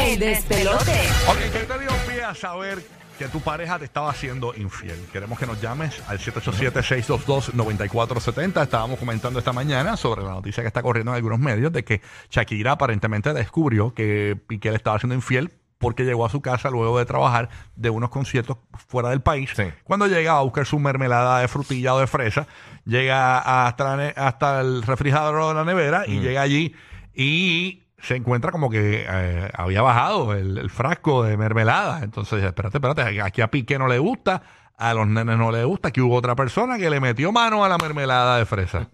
El despelote. Ok, ¿qué te dio pie a saber que tu pareja te estaba haciendo infiel? Queremos que nos llames al 787-622-9470. Estábamos comentando esta mañana sobre la noticia que está corriendo en algunos medios de que Shakira aparentemente descubrió que Piqué le estaba haciendo infiel porque llegó a su casa luego de trabajar de unos conciertos fuera del país. Sí. Cuando llega a buscar su mermelada de frutilla o de fresa, llega hasta, la ne- hasta el refrigerador de la nevera y llega allí y se encuentra como que eh, había bajado el, el frasco de mermelada. Entonces, espérate, espérate, aquí a Piqué no le gusta, a los nenes no le gusta, que hubo otra persona que le metió mano a la mermelada de fresa,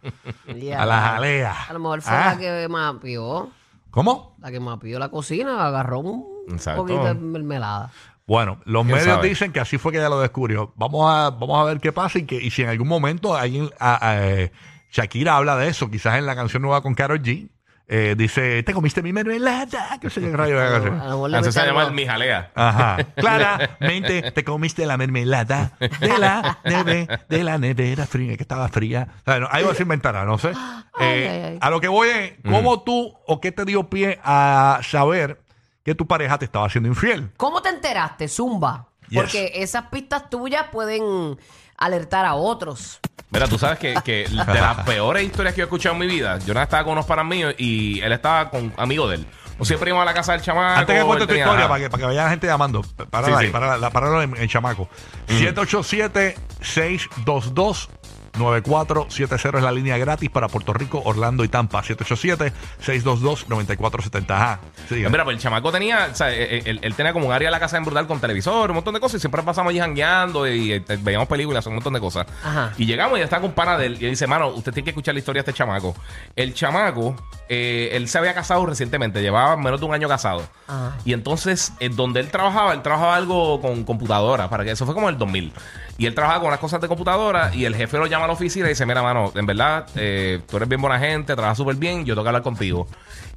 a la jalea. A lo mejor fue Ah, la que mapeó. ¿Cómo? La que mapeó la cocina, agarró un Exacto. poquito de mermelada. Bueno, los ¿Quién medios sabe? dicen que así fue que ella lo descubrió. Vamos a, vamos a ver qué pasa y, que, y si en algún momento alguien, a- a- eh, Shakira habla de eso, quizás en la canción nueva con Karol G, eh, dice, te comiste mi mermelada, que sé yo qué rayo de la A canción. lo mejor le Así mete se llama algo- el mijalea. Ajá. Claramente te comiste la mermelada de la neve, de la nevera fría, que estaba fría. O sea, no, algo se inventará, no sé. Eh, ay, ay. A lo que voy es, ¿cómo tú o qué te dio pie a saber que tu pareja te estaba haciendo infiel? ¿Cómo te enteraste, Zumba? Yes. Porque esas pistas tuyas pueden alertar a otros. Mira, tú sabes que, que de las peores historias que yo he escuchado en mi vida, yo nada estaba con unos panas míos y él estaba con amigos de él. O siempre íbamos a la casa del chamaco. Antes que cuente tu historia, para que, para que vaya la gente llamando, para Sí, sí. para, para el, chamaco. 787-622-9650. 9470 es la línea gratis para Puerto Rico, Orlando y Tampa. 787-622-9470. Ajá. Mira, pues el chamaco tenía, o eh, eh, él, tenía como un área de la casa en brutal con televisor, un montón de cosas. Y siempre pasamos allí jangueando y, este, veíamos películas, un montón de cosas. Ajá. Y llegamos y está con pana de él. Y él dice, mano, usted tiene que escuchar la historia de este chamaco. El chamaco eh, él se había casado recientemente, llevaba menos de un año casado. Ajá. Y entonces, en donde él trabajaba, él trabajaba algo con computadora, para que eso fue como el 2000. Y él trabajaba con unas cosas de computadora y el jefe lo llama a la oficina y dice, mira, mano, en verdad, eh, tú eres bien buena gente, trabajas súper bien, yo tengo que hablar contigo.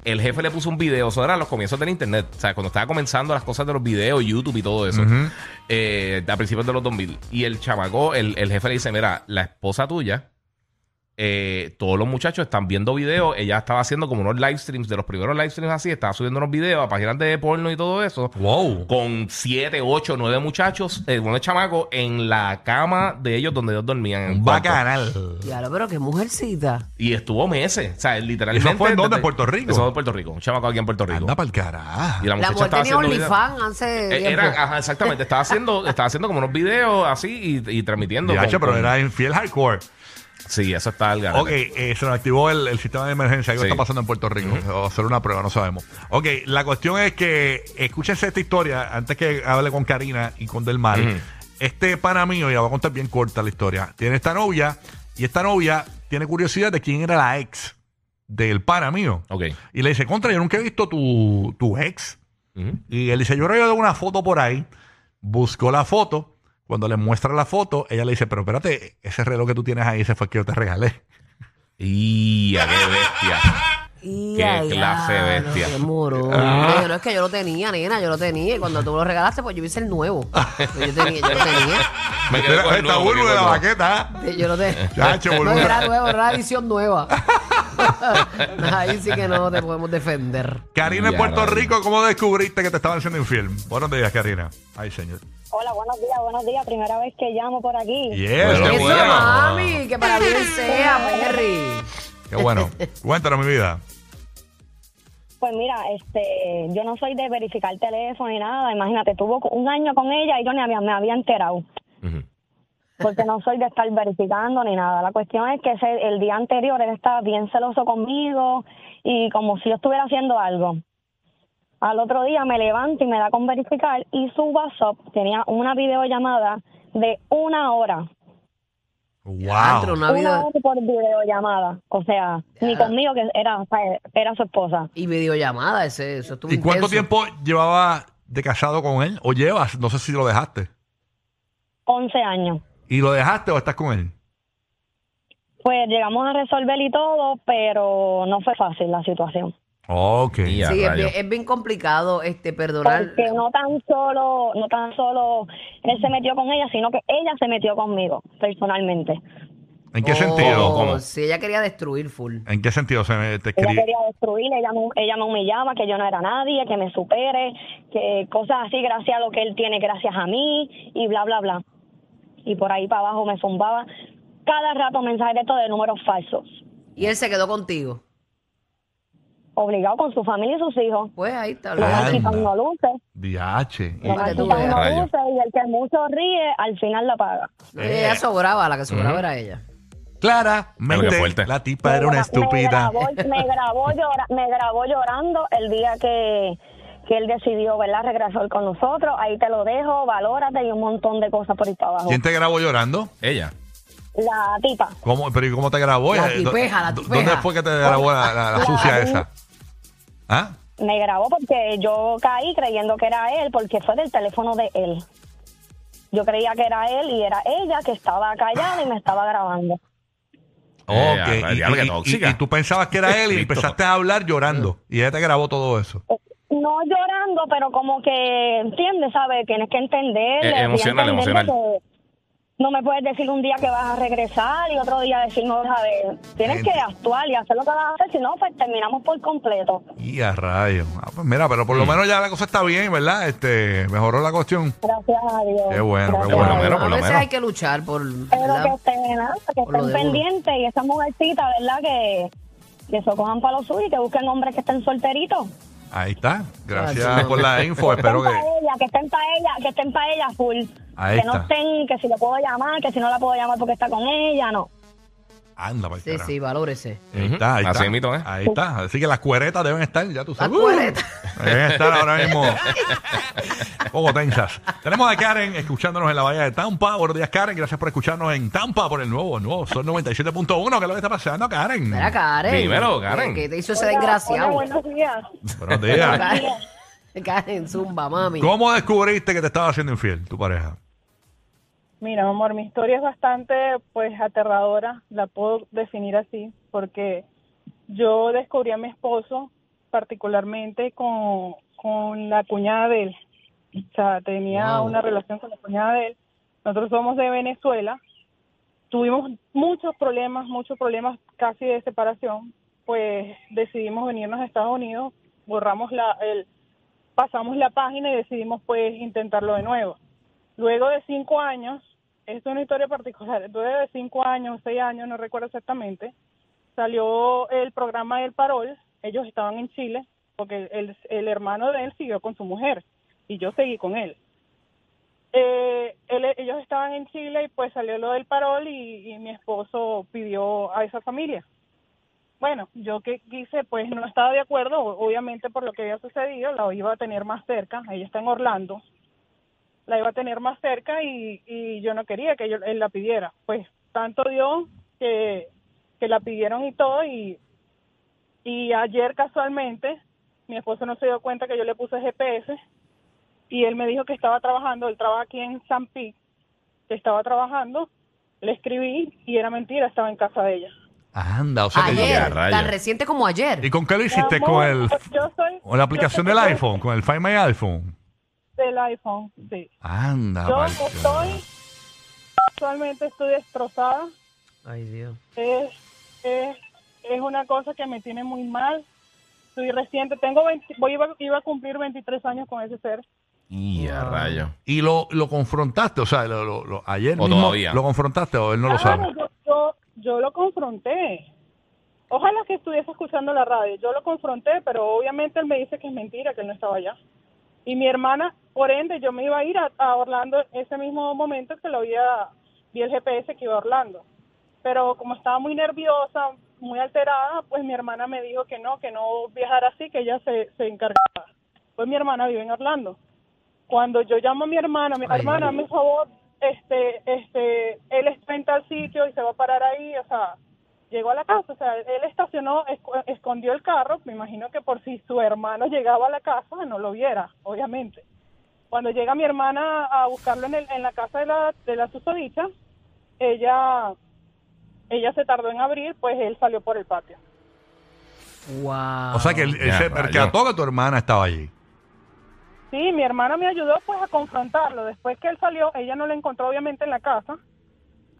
El jefe le puso un video, eso era los comienzos del internet, o sea, cuando estaba comenzando las cosas de los videos, YouTube y todo eso, eh, a principios de los 2000. Y el chamaco, el, el jefe le dice, mira, la esposa tuya, eh, todos los muchachos están viendo videos. Ella estaba haciendo como unos live streams, de los primeros live streams así, estaba subiendo unos videos a páginas de porno y todo eso. Wow. Con siete, ocho, nueve muchachos, eh, unos chamacos en la cama de ellos donde ellos dormían. en bacanal. Diablo, pero qué mujercita. Y estuvo meses. O sea, literalmente. ¿Eso fue en dónde? ¿En Puerto Rico? Eso fue en Puerto Rico. Un chamaco aquí en Puerto Rico. Anda para el carajo. Y la La muchacha mujer estaba tenía. OnlyFans hace Eh. Era, ajá, exactamente. Estaba haciendo, estaba haciendo como unos videos así y, y transmitiendo. Con- che, pero con- era infiel hardcore. Sí, eso está al garete. Ok, eh, se nos activó el, el sistema de emergencia. Algo Sí. está pasando en Puerto Rico. O hacer una prueba, no sabemos. Ok, la cuestión es que escúchense esta historia antes que hable con Karina y con Del Mar. Este pana mío, y la voy a contar bien corta la historia, tiene esta novia y esta novia tiene curiosidad de quién era la ex del pana mío. Ok. Y le dice, contra, yo nunca he visto tu, tu ex. Ujú. Y él dice, yo creo que de una foto por ahí. Buscó la foto. Cuando le muestra la foto, ella le dice, pero espérate, ese reloj que tú tienes ahí, ese fue el que yo te regalé. Y a qué bestia. Qué ay, clase de bestia. qué morón. Ah. No es que yo lo tenía, nena, yo lo tenía. Y cuando tú lo regalaste, pues yo hice el nuevo. Pero yo, tenía, yo lo tenía. Me quedé con el Esta nuevo, me burbu quedé de la nuevo. baqueta. ¿eh? Sí, Yo lo tenía. Chacho, No era nuevo, era edición nueva. Ahí sí que no te podemos defender. Karina en Puerto no. Rico, ¿cómo descubriste que te estaban haciendo infiel? Buenos días, Karina. Ay, señor. Hola, buenos días, buenos días. Primera vez que llamo por aquí. Yes, qué Eso, bueno. mami, que para bien sea, Perry. Qué bueno. Cuéntanos, mi vida. Pues mira, este, yo no soy de verificar teléfono ni nada. Imagínate, tuvo un año con ella y yo ni había, me había enterado. Ujú. Porque no soy de estar verificando ni nada. La cuestión es que ese- el día anterior él estaba bien celoso conmigo y como si yo estuviera haciendo algo. Al otro día me levanto y me da con verificar y su WhatsApp tenía una videollamada de una hora. Wow. una hora por videollamada. O sea, ni conmigo que era, o sea, era su esposa. y videollamada, ese, eso estuvo ¿Y cuánto tiempo llevaba de casado con él? ¿O llevas? No sé si lo dejaste. 11 años. ¿Y lo dejaste o estás con él? Pues llegamos a resolver y todo, pero no fue fácil la situación. Ok. Sí, es rayos. bien, es bien complicado este perdonar. Porque no tan solo, no tan solo él se metió con ella, sino que ella se metió conmigo personalmente. ¿En qué Oh, sentido? ¿Cómo? Si ella quería destruir full. ¿En qué sentido se me- te Ella escribe? quería destruir, ella, me- ella me humillaba, que yo no era nadie, que me supere, que cosas así, gracias a lo que él tiene, gracias a mí, y bla, bla, bla. Y por ahí para abajo me zumbaba cada rato mensajes de estos de números falsos. Y él se quedó contigo. Obligado con su familia y sus hijos. Pues ahí está. Lo van quitando luces, DH. lo van quitando luces, y el que mucho ríe, al final la paga. Eh. Ella sobraba, la que sobraba era ella. Claramente, Qué fuerte. la tipa era una Me estúpida. Me grabó, me grabó, llora- me grabó llorando el día que, que él decidió, ¿verdad? Regresar con nosotros. Ahí te lo dejo, valórate y un montón de cosas por ahí para abajo. ¿Quién te grabó llorando? Ella. La tipa. ¿Cómo, pero ¿y cómo te grabó? La Eh, ¿dó- tipeja, la tipeja. ¿Dónde fue que te grabó la, la- la La- sucia esa? ¿Ah? Me grabó porque yo caí creyendo que era él, porque fue del teléfono de él. Yo creía que era él y era ella que estaba callada y me estaba grabando. Eh, Ok, a- y, tóxica. tú pensabas que era él y empezaste a hablar llorando y ella te grabó todo eso. No llorando, pero como que, ¿entiendes? ¿Sabes? Tienes que entender. Eh, emocional, emocional. No me puedes decir un día que vas a regresar y otro día decir no vas a ver. Tienes que actuar y hacer lo que vas a hacer, si no, pues terminamos por completo. Y a rayos. Ah, pues mira, pero por lo menos ya la cosa está bien, ¿verdad? Este, mejoró la cuestión. Gracias a Dios. Qué bueno, qué Gracias bueno, a pero por a lo veces menos. hay que luchar por. Pero ¿verdad? que estén, ¿verdad? que estén pendientes y esa mujercita, ¿verdad? Que, que se cojan para lo suyo y que busquen hombres que estén solteritos. Ahí está. Gracias por la info. Espero que. ella, que estén para ella, que estén para ella full. Ahí que no estén, que si le puedo llamar, que si no la puedo llamar porque está con ella, no. Anda, para Sí, sí, valórese. Ahí está, ahí está. Así mismo, ¿eh? Ahí está. Así que las cueretas deben estar, ya tú Las sabes. cueretas. Uh, deben estar ahora mismo un poco tensas. Tenemos a Karen escuchándonos en la bahía de Tampa. Buenos días, Karen. Gracias por escucharnos en Tampa por el nuevo, nuevo Sol 97.1. ¿Qué es lo que está pasando, Karen? Mira, Karen. Dímelo, Karen. ¿Qué te hizo ese Hola, desgraciado? hola, buenos días. Buenos días. Karen, Karen, zumba, mami. ¿Cómo descubriste que te estaba haciendo infiel tu pareja? Mira, amor, mi historia es bastante, pues, aterradora, la puedo definir así, porque yo descubrí a mi esposo particularmente con, con la cuñada de él. O sea, tenía Wow. una relación con la cuñada de él. Nosotros somos de Venezuela. Tuvimos muchos problemas, muchos problemas casi de separación. Pues decidimos venirnos a Estados Unidos, borramos la, el, pasamos la página y decidimos pues intentarlo de nuevo. Luego de cinco años, es una historia particular, luego de cinco años, seis años, no recuerdo exactamente, salió el programa del Parol, ellos estaban en Chile, porque el, el hermano de él siguió con su mujer y yo seguí con él. Eh, él- ellos estaban en Chile y pues salió lo del Parol y, y mi esposo pidió a esa familia. Bueno, yo que quise, pues no estaba de acuerdo, obviamente por lo que había sucedido, la iba a tener más cerca, ella está en Orlando, la iba a tener más cerca y, y yo no quería que yo, él la pidiera. Pues tanto dio que, que la pidieron y todo y, y ayer casualmente mi esposo no se dio cuenta que yo le puse GPS y él me dijo que estaba trabajando, él trabaja aquí en San Pi, que estaba trabajando, le escribí y era mentira, estaba en casa de ella. Anda, o sea que Ayer, Ya, tan reciente como ayer. ¿Y con qué lo hiciste? ¿Con, el, yo soy- con la aplicación yo del iPhone? ¿Con el Find My iPhone? Del iPhone, sí. Anda, Yo estoy, actualmente estoy destrozada. Ay, Dios. Es, es, es una cosa que me tiene muy mal. Estoy reciente, tengo 20 voy, iba, iba a cumplir 23 años con ese ser. Y a rayo. ¿Y lo, lo confrontaste? O sea, lo, lo- lo- ayer ¿O mismo todavía? lo confrontaste o él no lo Claro, sabe. yo, yo, yo lo confronté. Ojalá que estuviese escuchando la radio. Yo lo confronté, pero obviamente él me dice que es mentira, que él no estaba allá. Y mi hermana, por ende, yo me iba a ir a, a Orlando ese mismo momento que lo había, vi el GPS que iba a Orlando. Pero como estaba muy nerviosa, muy alterada, pues mi hermana me dijo que no, que no viajara así, que ella se, se encargaba. Pues mi hermana vive en Orlando. Cuando yo llamo a mi hermana, mi Ay. hermana, mi favor, este, este, él está en tal sitio y se va a parar ahí, o sea, llegó a la casa, o sea, él estacionó, esco- escondió el carro, me imagino que por si su hermano llegaba a la casa no lo viera, obviamente. Cuando llega mi hermana a buscarlo en, el, en la casa de la, de la susodicha, ella, ella se tardó en abrir, pues él salió por el patio. Wow. O sea que él, él Ya, se percató que tu hermana estaba allí. Sí, mi hermana me ayudó pues a confrontarlo. Después que él salió, ella no lo encontró obviamente en la casa.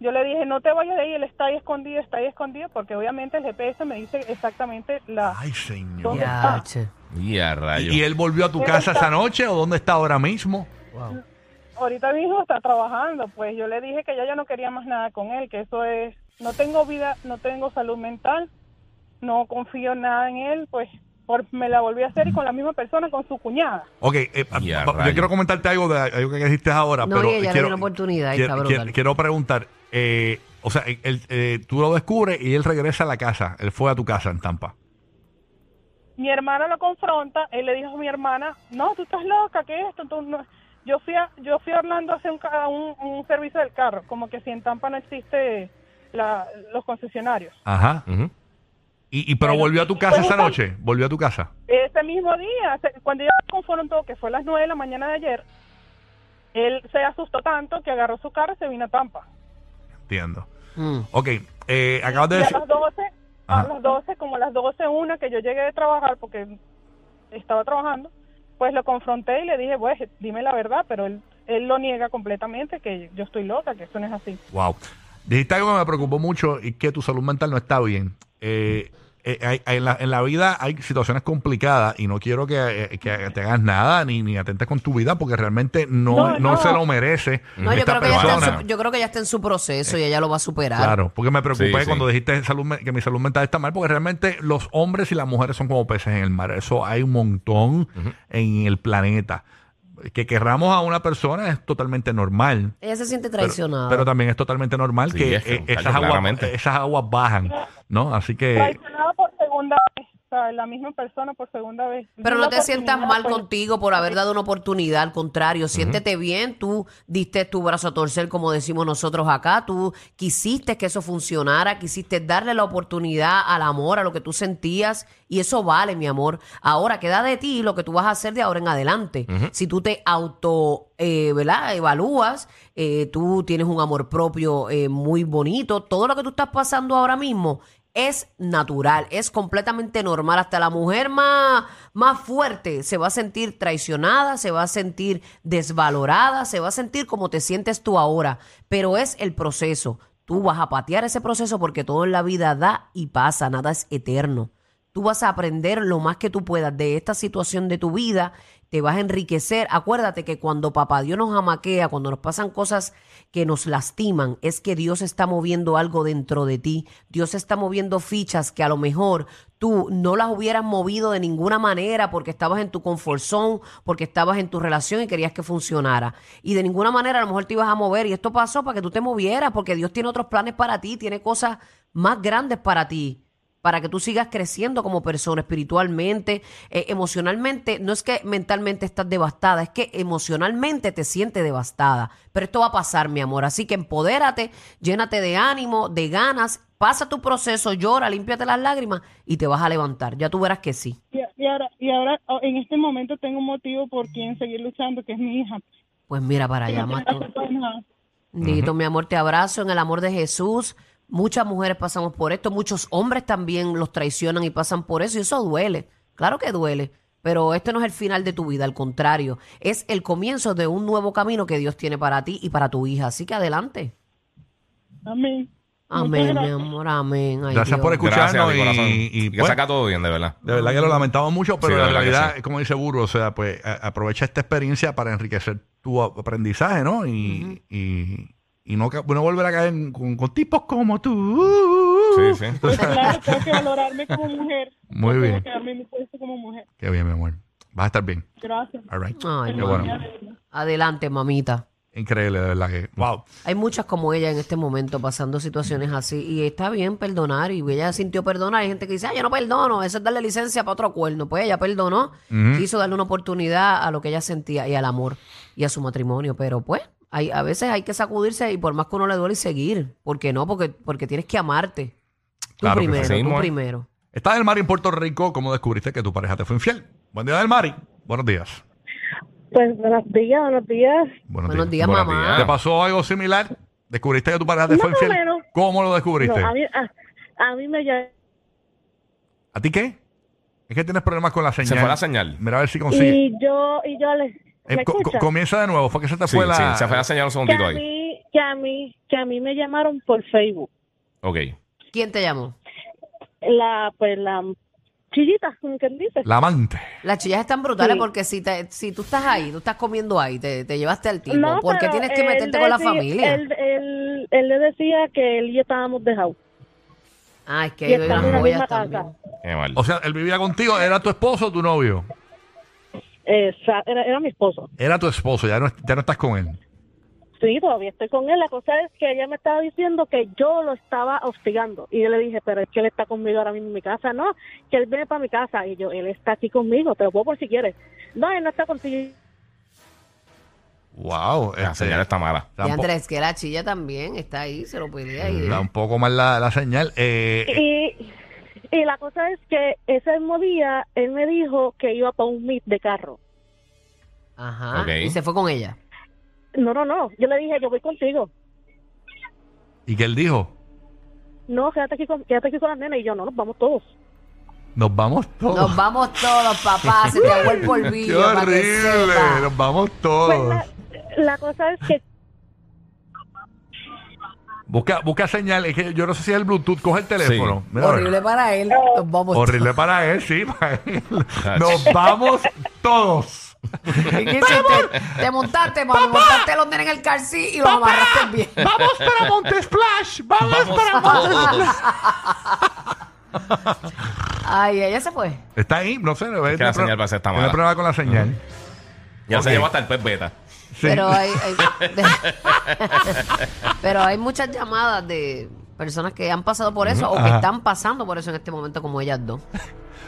Yo le dije, no te vayas de ahí, él está ahí escondido, está ahí escondido, porque obviamente el GPS me dice exactamente la... Ay, señor. ¿Dónde Ya, está? Y a rayo. ¿Y él volvió a tu casa está- esa noche o dónde está ahora mismo? Wow. Ahorita mismo está trabajando, pues yo le dije que ya, ya no quería más nada con él, que eso es, no tengo vida, no tengo salud mental, no confío en nada en él, pues por, me la volví a hacer y con la misma persona, con su cuñada. Ok, eh, Y a pa- yo rayos. quiero comentarte algo de algo que dijiste ahora, No, pero y ella le quiero, dio una oportunidad y está quiero- brutal. quiero preguntar, eh, o sea, él, eh, tú lo descubres y él regresa a la casa, él fue a tu casa en Tampa. Mi hermana lo confronta, él le dijo a mi hermana, no, tú estás loca, ¿qué es esto? Tú no- Yo fui a, yo fui a Orlando a hacer un, ca- un, un servicio del carro, como que si en Tampa no existe la, los concesionarios. Ajá. Ujú. Y, y pero Bueno, volvió a tu casa pues, esa noche, volvió a tu casa. Ese mismo día, cuando ella me confrontó, que fue a las 9 de la mañana de ayer, él se asustó tanto que agarró su carro y se vino a Tampa. Entiendo. Mm. Ok, eh, acabas de Y a decir... las 12, Ajá. a las 12, como a las 12, una que yo llegué de trabajar porque estaba trabajando, pues lo confronté y le dije, pues dime la verdad, pero él, él lo niega completamente, que yo estoy loca, que eso no es así. Wow. Dijiste algo que me preocupó mucho y que tu salud mental no está bien. Eh, eh, hay- hay- en, la, en la vida hay situaciones complicadas y no quiero que, eh, que te hagas nada ni, ni atentes con tu vida porque realmente no, no, No, no. se lo merece No, yo esta creo, que ella está en persona. su, yo creo que ya está en su proceso y ella lo va a superar. Claro, porque me preocupé Sí, sí. cuando dijiste salud, que mi salud mental está mal, porque realmente los hombres y las mujeres son como peces en el mar. Eso hay un montón en el planeta. Que querramos a una persona es totalmente normal. Ella se siente traicionada. pero también es totalmente normal Sí, que es que, eh, esas, aguas, esas aguas bajan, ¿no? Así que... Traicionada por segunda vez, o sea, la misma persona por segunda vez. Pero no te sientas mal pues, contigo por haber dado una oportunidad, al contrario, siéntete bien, tú diste tu brazo a torcer, como decimos nosotros acá, tú quisiste que eso funcionara, quisiste darle la oportunidad al amor, a lo que tú sentías, y eso vale, mi amor. Ahora queda de ti lo que tú vas a hacer de ahora en adelante. Si tú te auto, eh, ¿verdad? Evalúas, eh, tú tienes un amor propio eh, muy bonito, todo lo que tú estás pasando ahora mismo es natural, es completamente normal. Hasta la mujer más, más fuerte se va a sentir traicionada, se va a sentir desvalorada, se va a sentir como te sientes tú ahora. Pero es el proceso. Tú vas a patear ese proceso porque todo en la vida da y pasa, nada es eterno. Tú vas a aprender lo más que tú puedas de esta situación de tu vida, te vas a enriquecer. Acuérdate que cuando papá Dios nos amaquea, cuando nos pasan cosas que nos lastiman, es que Dios está moviendo algo dentro de ti. Dios está moviendo fichas que a lo mejor tú no las hubieras movido de ninguna manera porque estabas en tu comfort zone, porque estabas en tu relación y querías que funcionara. Y de ninguna manera a lo mejor te ibas a mover. Y esto pasó para que tú te movieras, porque Dios tiene otros planes para ti, tiene cosas más grandes para ti para que tú sigas creciendo como persona espiritualmente, eh, emocionalmente. No es que mentalmente estás devastada, es que emocionalmente te sientes devastada. Pero esto va a pasar, mi amor. Así que empodérate, llénate de ánimo, de ganas, pasa tu proceso, llora, límpiate las lágrimas y te vas a levantar. Ya tú verás que sí. Y, y ahora, y ahora oh, en este momento tengo un motivo por quien seguir luchando, que es mi hija. Pues mira para allá, Mato. Dito, mi amor, te abrazo en el amor de Jesús. Muchas mujeres pasamos por esto, muchos hombres también los traicionan y pasan por eso y eso duele. Claro que duele, pero este no es el final de tu vida, al contrario, es el comienzo de un nuevo camino que Dios tiene para ti y para tu hija. Así que adelante. Amén. Amén, mi amor, amén. Ay, Gracias Dios. por escucharnos Gracias, mi y, corazón. y, Y que pues, saca todo bien, de verdad. de verdad que lo lamentamos mucho, pero Sí, de la que realidad, sí. como dice Burro, o sea, pues a- aprovecha esta experiencia para enriquecer tu aprendizaje, ¿no? Y, y, y no, no volver a caer con, con tipos como tú. Sí, sí. Claro, tengo que valorarme como mujer. Muy Tengo bien. que darme mi puesto como mujer. Qué bien, mi amor. Vas a estar bien. Gracias. All right. Ay, Qué no. bueno. Adelante, mamita. Increíble, de verdad que. Wow. Hay muchas como ella en este momento pasando situaciones así y está bien perdonar y ella sintió perdonar. Hay gente que dice, ah, yo no perdono, eso es darle licencia para otro cuerno. Pues ella perdonó, quiso darle una oportunidad a lo que ella sentía y al amor y a su matrimonio, pero pues hay, a veces hay que sacudirse y por más que uno le duele seguir. ¿Por qué no? Porque, porque tienes que amarte. Tú Claro que primero, sí. Tú amor. primero. Estás del Mari en Puerto Rico. ¿Cómo descubriste que tu pareja te fue infiel? Buen día, del Mari. Buenos días. Pues buenos días, buenos días. Buenos, Buenos días. días, Buenos mamá. días. ¿Te pasó algo similar? ¿Descubriste que tu pareja te Más fue o infiel? menos. ¿Cómo lo descubriste? No, a, mí, a, a mí me llamó ¿A ti qué? Es que tienes problemas con la señal. Se fue la señal. Mira a ver si consigue. y yo, y yo le... Eh, ¿Me co- comienza de nuevo. Fue que se te Sí, fue la. sí, se fue a señalar un que segundito a ahí. mí, que que a mí, que a mí me llamaron por Facebook. Ok. ¿Quién te llamó? La, pues la chillita, como quien dice. La amante. Las chillas están brutales Sí. porque si te, si tú estás ahí, tú estás comiendo ahí, te, te llevaste al tipo, No, ¿por qué pero tienes que él meterte con la familia? Él, él, él le decía que él y yo estábamos dejados. Ah, es que y hay estamos en unas la joyas también. Qué mal. O sea, él vivía contigo, ¿era tu esposo o tu novio? Esa- era, era mi esposo. Era tu esposo, ya no, ya no estás con él. Sí, todavía estoy con él. La cosa es que ella me estaba diciendo que yo lo estaba hostigando. Y yo le dije, pero es que él está conmigo ahora mismo en mi casa. No, que él viene para mi casa. Y yo, él está aquí conmigo, te lo puedo por si quieres. No, él no está contigo. Wow. La este, señal está mala. Y Andrés, que la chilla también está ahí, se lo pelea y está un poco mal la, la señal. Eh, Y, y la cosa es que ese mismo día él me dijo que iba para un meet de carro. Ajá. Ok. Y se fue con ella. No, no, no. Yo le dije, yo voy contigo. ¿Y qué él dijo? No, quédate aquí con, quédate aquí con las nenas. Y yo, no, nos vamos todos. Nos vamos todos. Nos vamos todos, papá, se te ahogó el Qué polvillo. para que horrible. sepa. Nos vamos Pues todos. la, la cosa es que Busca, busca señal. Es que yo no sé si es el Bluetooth. Coge el teléfono. Mira, a. Horrible para él. Nos vamos Horrible para él, sí. para él. Nos vamos todos. todos. ¿Y qué hiciste? Te montaste, mami, montaste los nenes en el car seat y los amarraste bien. Vamos para Monte Splash. Vamos, Vamos para Monte todos. Ay, ella se fue. Está ahí, no sé. no, que la señal parece que está tiene mala. problema con la señal. Ya se llevó hasta el pez beta. Sí. Pero hay, hay- pero hay muchas llamadas de personas que han pasado por eso o que Ajá. están pasando por eso en este momento, como ellas dos.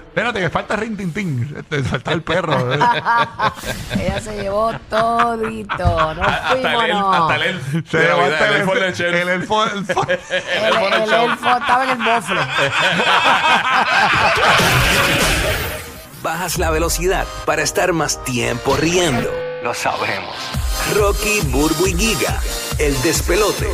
Espérate, que falta rin tin tin. Este, falta el perro. Ella se llevó todito. Hasta el fuimos, no. hasta el elf. Se de levanta Navidad, el el elfo elfo- el elfo- el elfo- El, elfo el elfo estaba en el bofle. Bajas la velocidad para estar más tiempo riendo. Lo sabemos. Rocky, Burbu y Giga, el despelote.